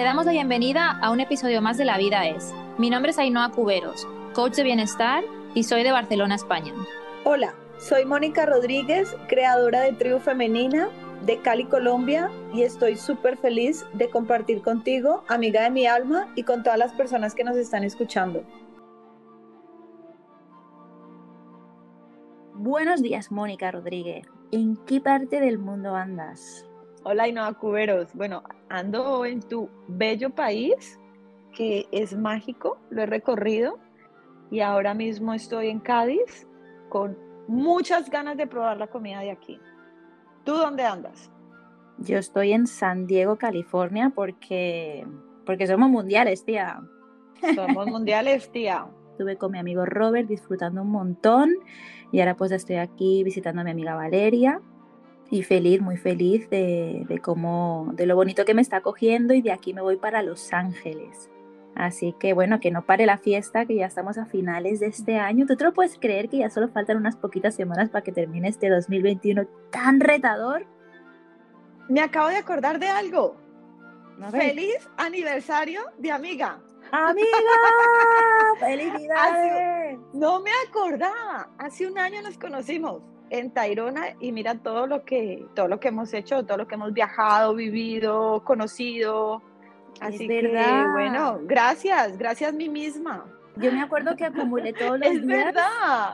Te damos la bienvenida a un episodio más de La Vida es. Mi nombre es Ainhoa Cuberos, coach de bienestar y soy de Barcelona, España. Hola, soy Mónica Rodríguez, creadora de Tribu Femenina de Cali, Colombia, y estoy súper feliz de compartir contigo, amiga de mi alma, y con todas las personas que nos están escuchando. Buenos días, Mónica Rodríguez. ¿En qué parte del mundo andas? Hola, Ainhoa Cuberos. Bueno, ando en tu bello país, que es mágico, lo he recorrido, y ahora mismo estoy en Cádiz con muchas ganas de probar la comida de aquí. ¿Tú dónde andas? Yo estoy en San Diego, California, porque, porque somos mundiales, tía. Somos mundiales, tía. Estuve con mi amigo Robert disfrutando un montón y ahora pues estoy aquí visitando a mi amiga Valeria y feliz, muy feliz de, de cómo, de lo bonito que me está cogiendo y de aquí me voy para Los Ángeles. Así que bueno, que no pare la fiesta, que ya estamos a finales de este año. ¿Tú te lo puedes creer que ya solo faltan unas poquitas semanas para que termine este 2021 tan retador? Me acabo de acordar de algo. Feliz aniversario de amiga. Amiga, felicidades. no me acordaba. Hace un año nos conocimos en Tairona y mira todo lo que todo lo que hemos hecho, todo lo que hemos viajado, vivido, conocido Así que, bueno, gracias, gracias a mí misma. Yo me acuerdo que acumulé todos los días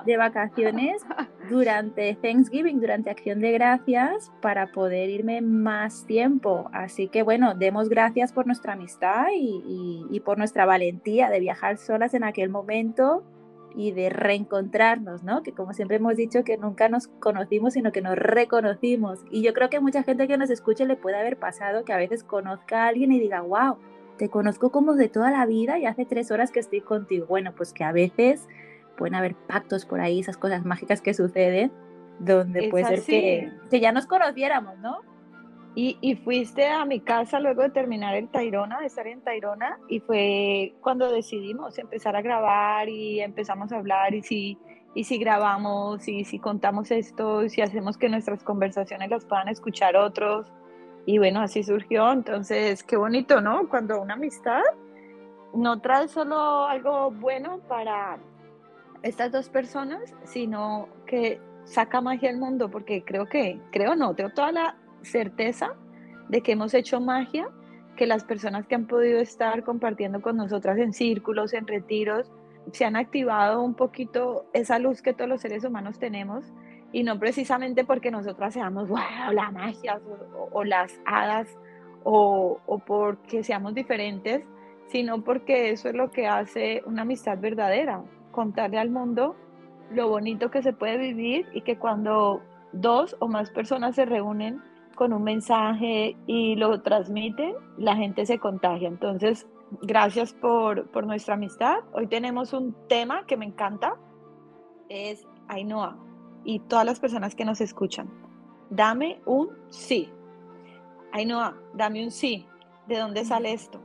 de vacaciones durante Thanksgiving, durante Acción de Gracias, para poder irme más tiempo. Así que bueno, demos gracias por nuestra amistad y por nuestra valentía de viajar solas en aquel momento y de reencontrarnos, ¿no? Que como siempre hemos dicho que nunca nos conocimos, sino que nos reconocimos. Y yo creo que mucha gente que nos escuche le puede haber pasado que a veces conozca a alguien y diga, wow, te conozco como de toda la vida y hace tres horas que estoy contigo. Bueno, pues que a veces pueden haber pactos por ahí, esas cosas mágicas que suceden, donde puede ser que, que ya nos conociéramos, ¿no? Y, fuiste a mi casa luego de terminar el Tairona, de estar en Tairona, y fue cuando decidimos empezar a grabar y empezamos a hablar y si, y si grabamos y si contamos esto y si hacemos que nuestras conversaciones las puedan escuchar otros. Y bueno, así surgió. Entonces, qué bonito, ¿no? Cuando una amistad no trae solo algo bueno para estas dos personas, sino que saca magia al mundo, porque creo que, creo no, tengo toda la certeza de que hemos hecho magia, que las personas que han podido estar compartiendo con nosotras en círculos, en retiros, se han activado un poquito esa luz que todos los seres humanos tenemos. Y no precisamente porque nosotras seamos, wow, la magia o, las hadas o, o porque seamos diferentes, sino porque eso es lo que hace una amistad verdadera, contarle al mundo lo bonito que se puede vivir y que cuando dos o más personas se reúnen con un mensaje y lo transmiten, la gente se contagia. Entonces, gracias por, por nuestra amistad. Hoy tenemos un tema que me encanta, es Ainhoa y todas las personas que nos escuchan. Dame un sí. Ainhoa, dame un sí. ¿De dónde sale esto?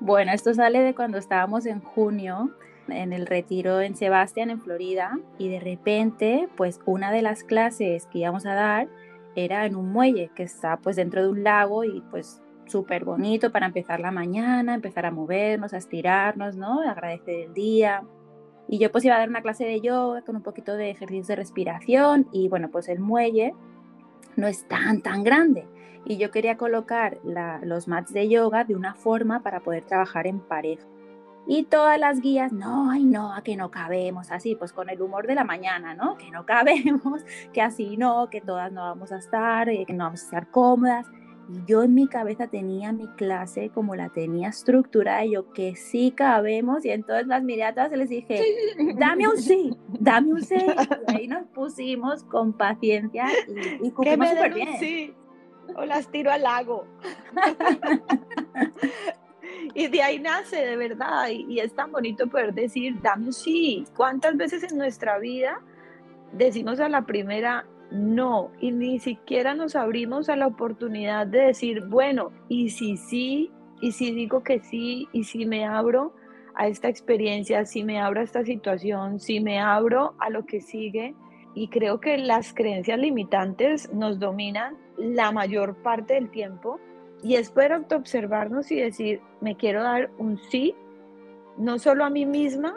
Bueno, esto sale de cuando estábamos en junio en el retiro en Sebastián, en Florida, y de repente, pues una de las clases que íbamos a dar era en un muelle que está pues dentro de un lago y pues súper bonito para empezar la mañana, empezar a movernos, a estirarnos, ¿no? Agradecer el día. Y yo pues iba a dar una clase de yoga con un poquito de ejercicios de respiración y bueno, pues el muelle no es tan, tan grande. Y yo quería colocar los mats de yoga de una forma para poder trabajar en pareja. Y todas las guías, no, ay, no, a que no cabemos, así, pues con el humor de la mañana, ¿no? Que no cabemos, que así no, que todas no vamos a estar, eh, que no vamos a estar cómodas. Y yo en mi cabeza tenía mi clase como la tenía estructurada, y yo que sí cabemos, y entonces las miradas les dije, dame un sí, dame un sí. Y ahí nos pusimos con paciencia y, y cumplimos súper bien. Sí. O las tiro al lago. Y de ahí nace de verdad, y, es tan bonito poder decir, dame un sí. ¿Cuántas veces en nuestra vida decimos a la primera no? Y ni siquiera nos abrimos a la oportunidad de decir, bueno, y si sí, y si digo que sí, y si me abro a esta experiencia, si me abro a esta situación, si me abro a lo que sigue. Y creo que las creencias limitantes nos dominan la mayor parte del tiempo Y es poder autoobservarnos y decir, me quiero dar un sí, no solo a mí misma,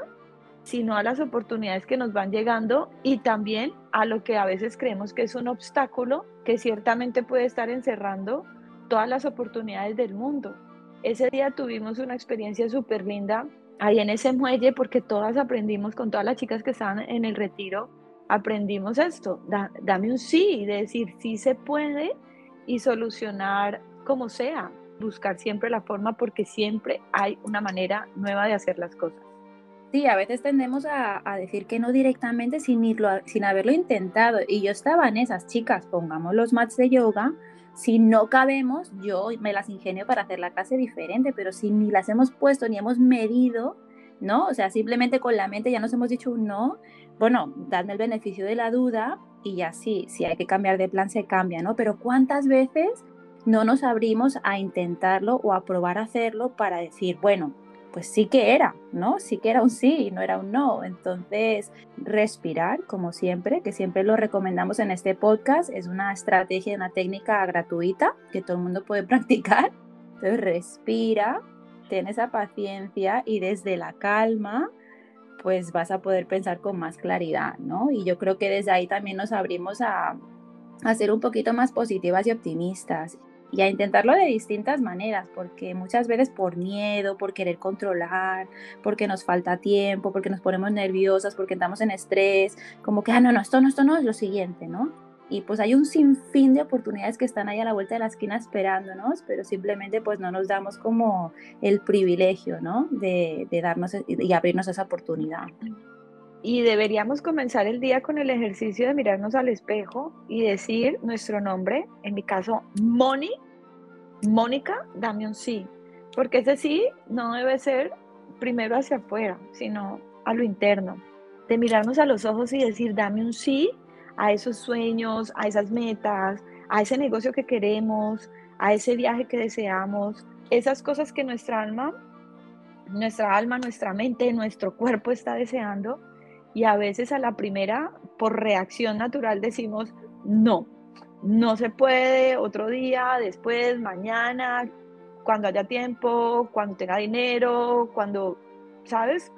sino a las oportunidades que nos van llegando y también a lo que a veces creemos que es un obstáculo que ciertamente puede estar encerrando todas las oportunidades del mundo. Ese día tuvimos una experiencia súper linda ahí en ese muelle porque todas aprendimos con todas las chicas que estaban en el retiro, aprendimos esto, dame un sí, de decir sí se puede y solucionar como sea, buscar siempre la forma porque siempre hay una manera nueva de hacer las cosas. Sí, a veces tendemos a, decir que no directamente sin, irlo, sin haberlo intentado. Y yo estaba en esas chicas, pongamos los mats de yoga, si no cabemos, yo me las ingenio para hacer la clase diferente, pero si ni las hemos puesto ni hemos medido, ¿no? O sea, simplemente con la mente ya nos hemos dicho un no, bueno, dadme el beneficio de la duda y ya sí, si hay que cambiar de plan se cambia, ¿no? Pero ¿cuántas veces no nos abrimos a intentarlo o a probar hacerlo para decir, bueno, pues sí que era, ¿no? Sí que era un sí, no era un no. Entonces, respirar, como siempre, que siempre lo recomendamos en este podcast, es una estrategia, una técnica gratuita que todo el mundo puede practicar. Entonces, respira, ten esa paciencia y desde la calma, pues vas a poder pensar con más claridad, ¿no? Y yo creo que desde ahí también nos abrimos a, a ser un poquito más positivas y optimistas y a intentarlo de distintas maneras, porque muchas veces por miedo, por querer controlar, porque nos falta tiempo, porque nos ponemos nerviosas, porque estamos en estrés, como que, ah, no, no, esto no, esto no es lo siguiente, ¿no? Y pues hay un sinfín de oportunidades que están ahí a la vuelta de la esquina esperándonos, pero simplemente pues no nos damos como el privilegio, ¿no? De, de darnos y abrirnos esa oportunidad. Y deberíamos comenzar el día con el ejercicio de mirarnos al espejo y decir nuestro nombre, en mi caso, Moni, Mónica, dame un sí, porque ese sí no debe ser primero hacia afuera, sino a lo interno, de mirarnos a los ojos y decir, dame un sí a esos sueños, a esas metas, a ese negocio que queremos, a ese viaje que deseamos, esas cosas que nuestra alma, nuestra alma, nuestra mente, nuestro cuerpo está deseando y a veces a la primera, por reacción natural, decimos, no, no se puede, otro día, después, mañana, cuando haya tiempo, cuando tenga dinero, cuando, ¿sabes?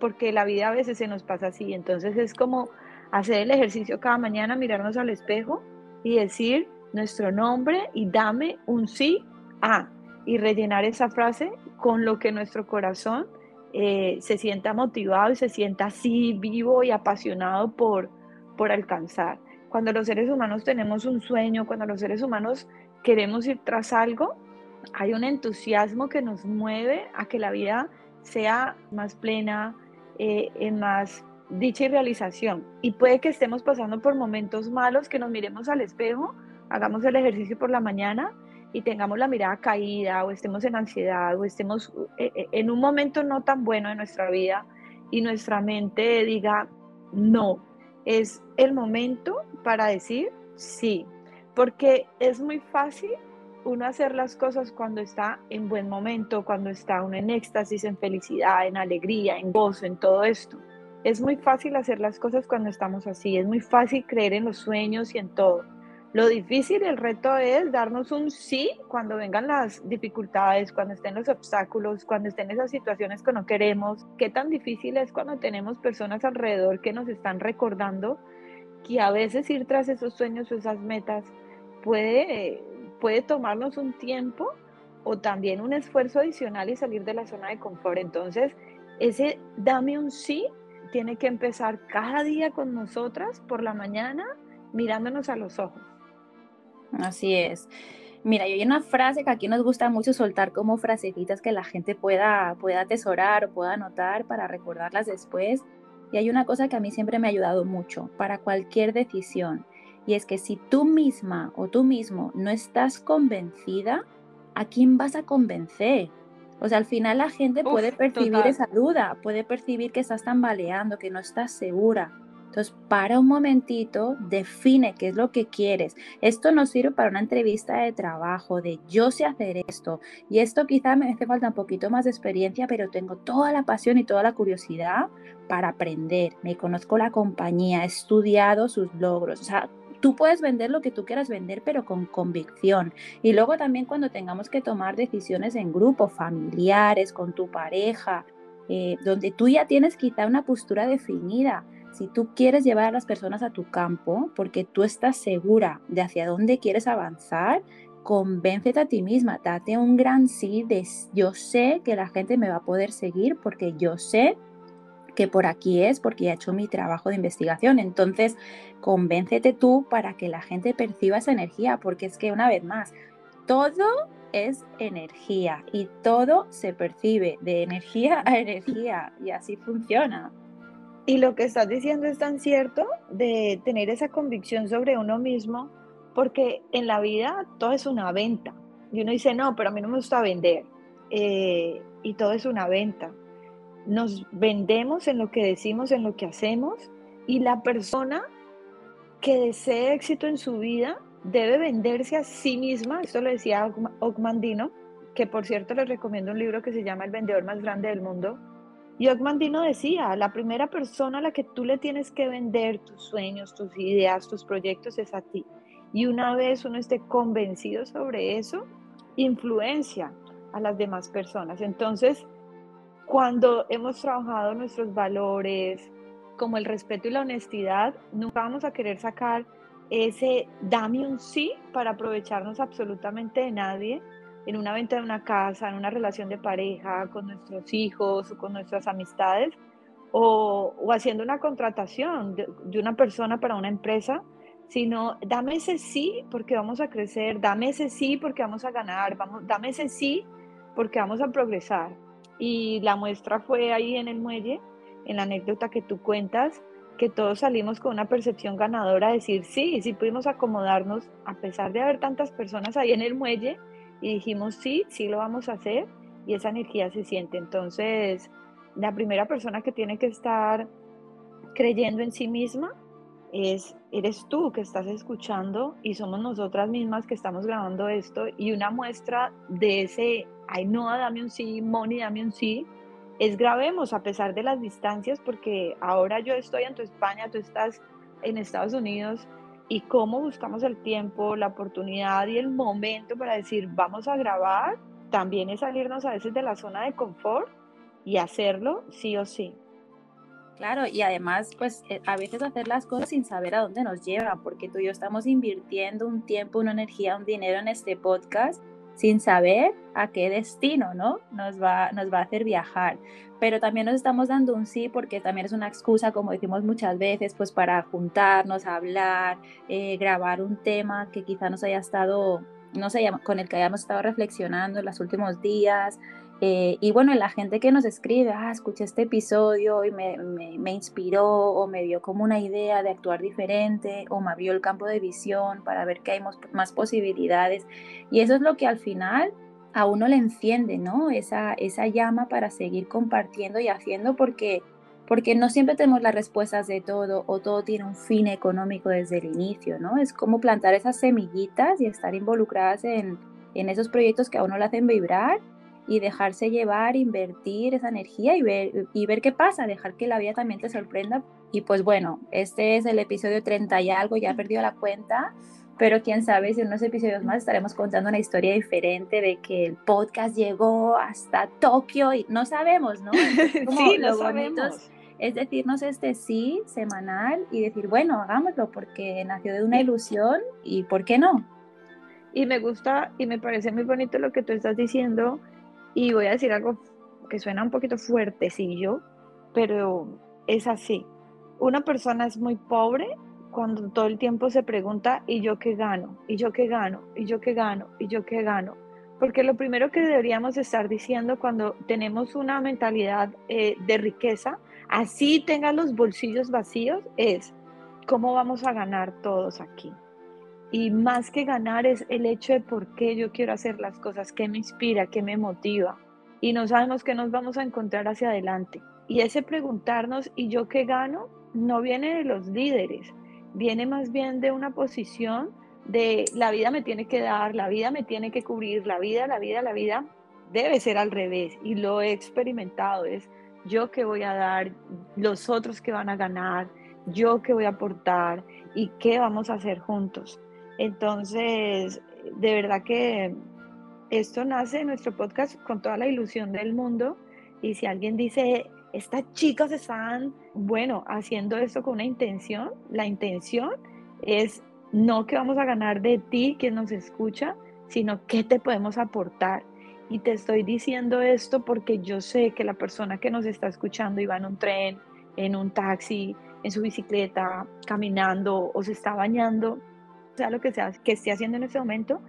Porque la vida a veces se nos pasa así. Entonces es como hacer el ejercicio cada mañana, mirarnos al espejo y decir nuestro nombre y dame un sí a y rellenar esa frase con lo que nuestro corazón eh, se sienta motivado y se sienta así vivo y apasionado por, por alcanzar. Cuando los seres humanos tenemos un sueño, cuando los seres humanos queremos ir tras algo, hay un entusiasmo que nos mueve a que la vida sea más plena, eh, en más dicha y realización. Y puede que estemos pasando por momentos malos, que nos miremos al espejo, hagamos el ejercicio por la mañana y tengamos la mirada caída o estemos en ansiedad o estemos eh, eh, en un momento no tan bueno de nuestra vida y nuestra mente diga, no, es el momento para decir sí, porque es muy fácil uno hacer las cosas cuando está en buen momento, cuando está uno en éxtasis, en felicidad, en alegría, en gozo, en todo esto. Es muy fácil hacer las cosas cuando estamos así, es muy fácil creer en los sueños y en todo lo difícil, el reto es darnos un sí cuando vengan las dificultades, cuando estén los obstáculos, cuando estén esas situaciones que no queremos. Qué tan difícil es cuando tenemos personas alrededor que nos están recordando que a veces ir tras esos sueños o esas metas puede, puede tomarnos un tiempo o también un esfuerzo adicional y salir de la zona de confort. Entonces, ese dame un sí tiene que empezar cada día con nosotras por la mañana mirándonos a los ojos. Así es. Mira, hay una frase que aquí nos gusta mucho soltar como frasecitas que la gente pueda, pueda atesorar o pueda anotar para recordarlas después. Y hay una cosa que a mí siempre me ha ayudado mucho para cualquier decisión. Y es que si tú misma o tú mismo no estás convencida, ¿a quién vas a convencer? O sea, al final la gente puede percibir esa duda, puede percibir que estás tambaleando, que no estás segura. Entonces, para un momentito, define qué es lo que quieres. Esto no sirve para una entrevista de trabajo, de yo sé hacer esto. Y esto quizá me hace falta un poquito más de experiencia, pero tengo toda la pasión y toda la curiosidad para aprender. Me conozco la compañía, he estudiado sus logros. O sea, tú puedes vender lo que tú quieras vender, pero con convicción. Y luego también cuando tengamos que tomar decisiones en grupo, familiares, con tu pareja, eh, donde tú ya tienes quizá una postura definida. Si tú quieres llevar a las personas a tu campo porque tú estás segura de hacia dónde quieres avanzar, convéncete a ti misma, date un gran sí de yo sé que la gente me va a poder seguir porque yo sé que por aquí es porque he hecho mi trabajo de investigación. Entonces, convéncete tú para que la gente perciba esa energía, porque es que una vez más, todo es energía y todo se percibe de energía a energía y así funciona. Y lo que estás diciendo es tan cierto de tener esa convicción sobre uno mismo, porque en la vida todo es una venta. Y uno dice, no, pero a mí no me gusta vender. Eh, y todo es una venta nos vendemos en lo que decimos, en lo que hacemos, y la persona que desee éxito en su vida debe venderse a sí misma. Esto lo decía Ogmandino, que por cierto les recomiendo un libro que se llama El vendedor más grande del mundo. Y Ogmandino decía, la primera persona a la que tú le tienes que vender tus sueños, tus ideas, tus proyectos es a ti. Y una vez uno esté convencido sobre eso, influencia a las demás personas. Entonces, cuando hemos trabajado nuestros valores, como el respeto y la honestidad, nunca vamos a querer sacar ese dame un sí para aprovecharnos absolutamente de nadie en una venta de una casa, en una relación de pareja, con nuestros hijos o con nuestras amistades, o, haciendo una contratación de, de, una persona para una empresa, sino dame ese sí porque vamos a crecer, dame ese sí porque vamos a ganar, vamos, dame ese sí porque vamos a progresar. Y la muestra fue ahí en el muelle, en la anécdota que tú cuentas, que todos salimos con una percepción ganadora, decir, sí, sí pudimos acomodarnos a pesar de haber tantas personas ahí en el muelle y dijimos, sí, sí lo vamos a hacer y esa energía se siente. Entonces, la primera persona que tiene que estar creyendo en sí misma es, eres tú que estás escuchando y somos nosotras mismas que estamos grabando esto y una muestra de ese Ainhoa, dame un sí, Moni, dame un sí, es grabemos a pesar de las distancias, porque ahora yo estoy en tu España, tú estás en Estados Unidos, y cómo buscamos el tiempo, la oportunidad y el momento para decir, vamos a grabar, también es salirnos a veces de la zona de confort y hacerlo sí o sí. Claro, y además, pues eh, a veces hacer las cosas sin saber a dónde nos lleva, porque tú y yo estamos invirtiendo un tiempo, una energía, un dinero en este podcast sin saber a qué destino ¿no? nos, va, nos va a hacer viajar. Pero también nos estamos dando un sí porque también es una excusa, como decimos muchas veces, pues para juntarnos, hablar, eh, grabar un tema que quizá nos haya estado, no sé, con el que hayamos estado reflexionando en los últimos días, eh, y bueno, la gente que nos escribe, ah, escuché este episodio y me, me, inspiró o me dio como una idea de actuar diferente o me abrió el campo de visión para ver que hay más posibilidades. Y eso es lo que al final a uno le enciende, ¿no? Esa, esa llama para seguir compartiendo y haciendo porque, porque no siempre tenemos las respuestas de todo o todo tiene un fin económico desde el inicio, ¿no? Es como plantar esas semillitas y estar involucradas en, en esos proyectos que a uno le hacen vibrar y dejarse llevar, invertir esa energía y ver, y ver qué pasa, dejar que la vida también te sorprenda. Y pues bueno, este es el episodio 30 y algo, ya he perdido la cuenta, pero quién sabe si en unos episodios más estaremos contando una historia diferente de que el podcast llegó hasta Tokio y no sabemos, ¿no? sí, lo sabemos. Es decirnos este sí semanal y decir, bueno, hagámoslo porque nació de una ilusión y ¿por qué no? Y me gusta y me parece muy bonito lo que tú estás diciendo, y voy a decir algo que suena un poquito fuertecillo, pero es así. Una persona es muy pobre cuando todo el tiempo se pregunta, ¿y yo qué gano? ¿Y yo qué gano? ¿Y yo qué gano? ¿Y yo qué gano? Porque lo primero que deberíamos estar diciendo cuando tenemos una mentalidad eh, de riqueza, así tengan los bolsillos vacíos, es cómo vamos a ganar todos aquí. Y más que ganar es el hecho de por qué yo quiero hacer las cosas, qué me inspira, qué me motiva. Y no sabemos qué nos vamos a encontrar hacia adelante. Y ese preguntarnos, ¿y yo qué gano? No viene de los líderes, viene más bien de una posición de la vida me tiene que dar, la vida me tiene que cubrir, la vida, la vida, la vida. Debe ser al revés y lo he experimentado. Es yo que voy a dar, los otros que van a ganar, yo que voy a aportar y qué vamos a hacer juntos. Entonces, de verdad que esto nace en nuestro podcast con toda la ilusión del mundo y si alguien dice, estas chicas están, bueno, haciendo esto con una intención, la intención es no que vamos a ganar de ti, que nos escucha, sino qué te podemos aportar. Y te estoy diciendo esto porque yo sé que la persona que nos está escuchando iba en un tren, en un taxi, en su bicicleta, caminando o se está bañando, sea lo que sea que esté haciendo en ese momento,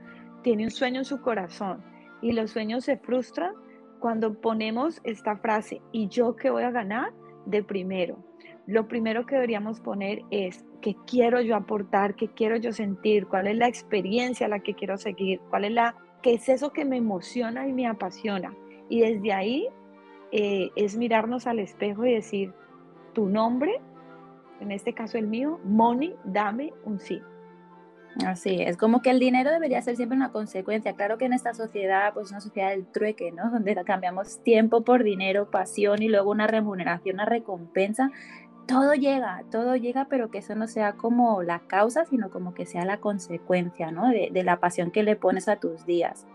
tiene un sueño en su corazón y los sueños se frustran cuando ponemos esta frase, ¿y yo qué voy a ganar? De primero. Lo primero que deberíamos poner es, ¿qué quiero yo aportar? ¿Qué quiero yo sentir? ¿Cuál es la experiencia a la que quiero seguir? ¿Cuál es la, qué es eso que me emociona y me apasiona? Y desde ahí eh, es mirarnos al espejo y decir, tu nombre, en este caso el mío, Moni, dame un sí. Así es, como que el dinero debería ser siempre una consecuencia. Claro que en esta sociedad, pues una sociedad del trueque, ¿no? Donde cambiamos tiempo por dinero, pasión y luego una remuneración, una recompensa. Todo llega, todo llega, pero que eso no sea como la causa, sino como que sea la consecuencia, ¿no? De, la pasión que le pones a tus días.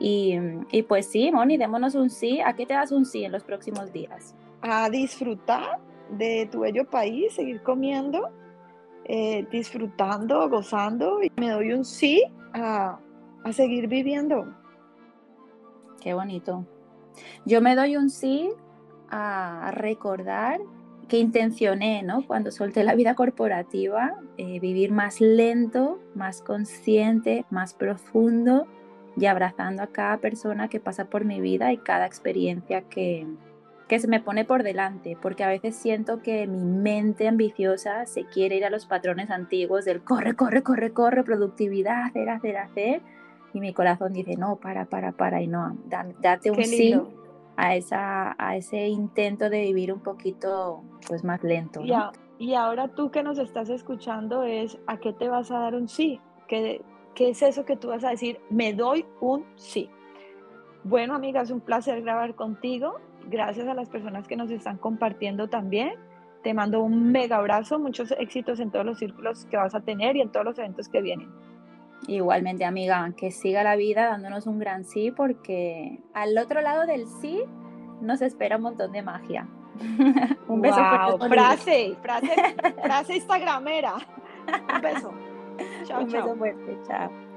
Y, y pues sí, Moni, démonos un sí. ¿A qué te das un sí en los próximos días? A disfrutar de tu bello país, seguir comiendo eh, disfrutando, gozando y me doy un sí a, a seguir viviendo. Qué bonito. Yo me doy un sí a recordar que intencioné, ¿no? Cuando solté la vida corporativa, eh, vivir más lento, más consciente, más profundo y abrazando a cada persona que pasa por mi vida y cada experiencia que, que se me pone por delante, porque a veces siento que mi mente ambiciosa se quiere ir a los patrones antiguos del corre, corre, corre, corre, productividad, hacer, hacer, hacer, y mi corazón dice, no, para, para, para, y no, date un sí a, esa, a ese intento de vivir un poquito pues más lento. Y, ahora tú que nos estás escuchando es, ¿a qué te vas a dar un sí? ¿Qué, ¿Qué es eso que tú vas a decir? Me doy un sí. Bueno, amiga, es un placer grabar contigo gracias a las personas que nos están compartiendo también. Te mando un mega abrazo, muchos éxitos en todos los círculos que vas a tener y en todos los eventos que vienen. Igualmente, amiga, que siga la vida dándonos un gran sí, porque al otro lado del sí nos espera un montón de magia. un beso wow, frase, frase, frase instagramera. Un beso. Chao, un beso fuerte, chao.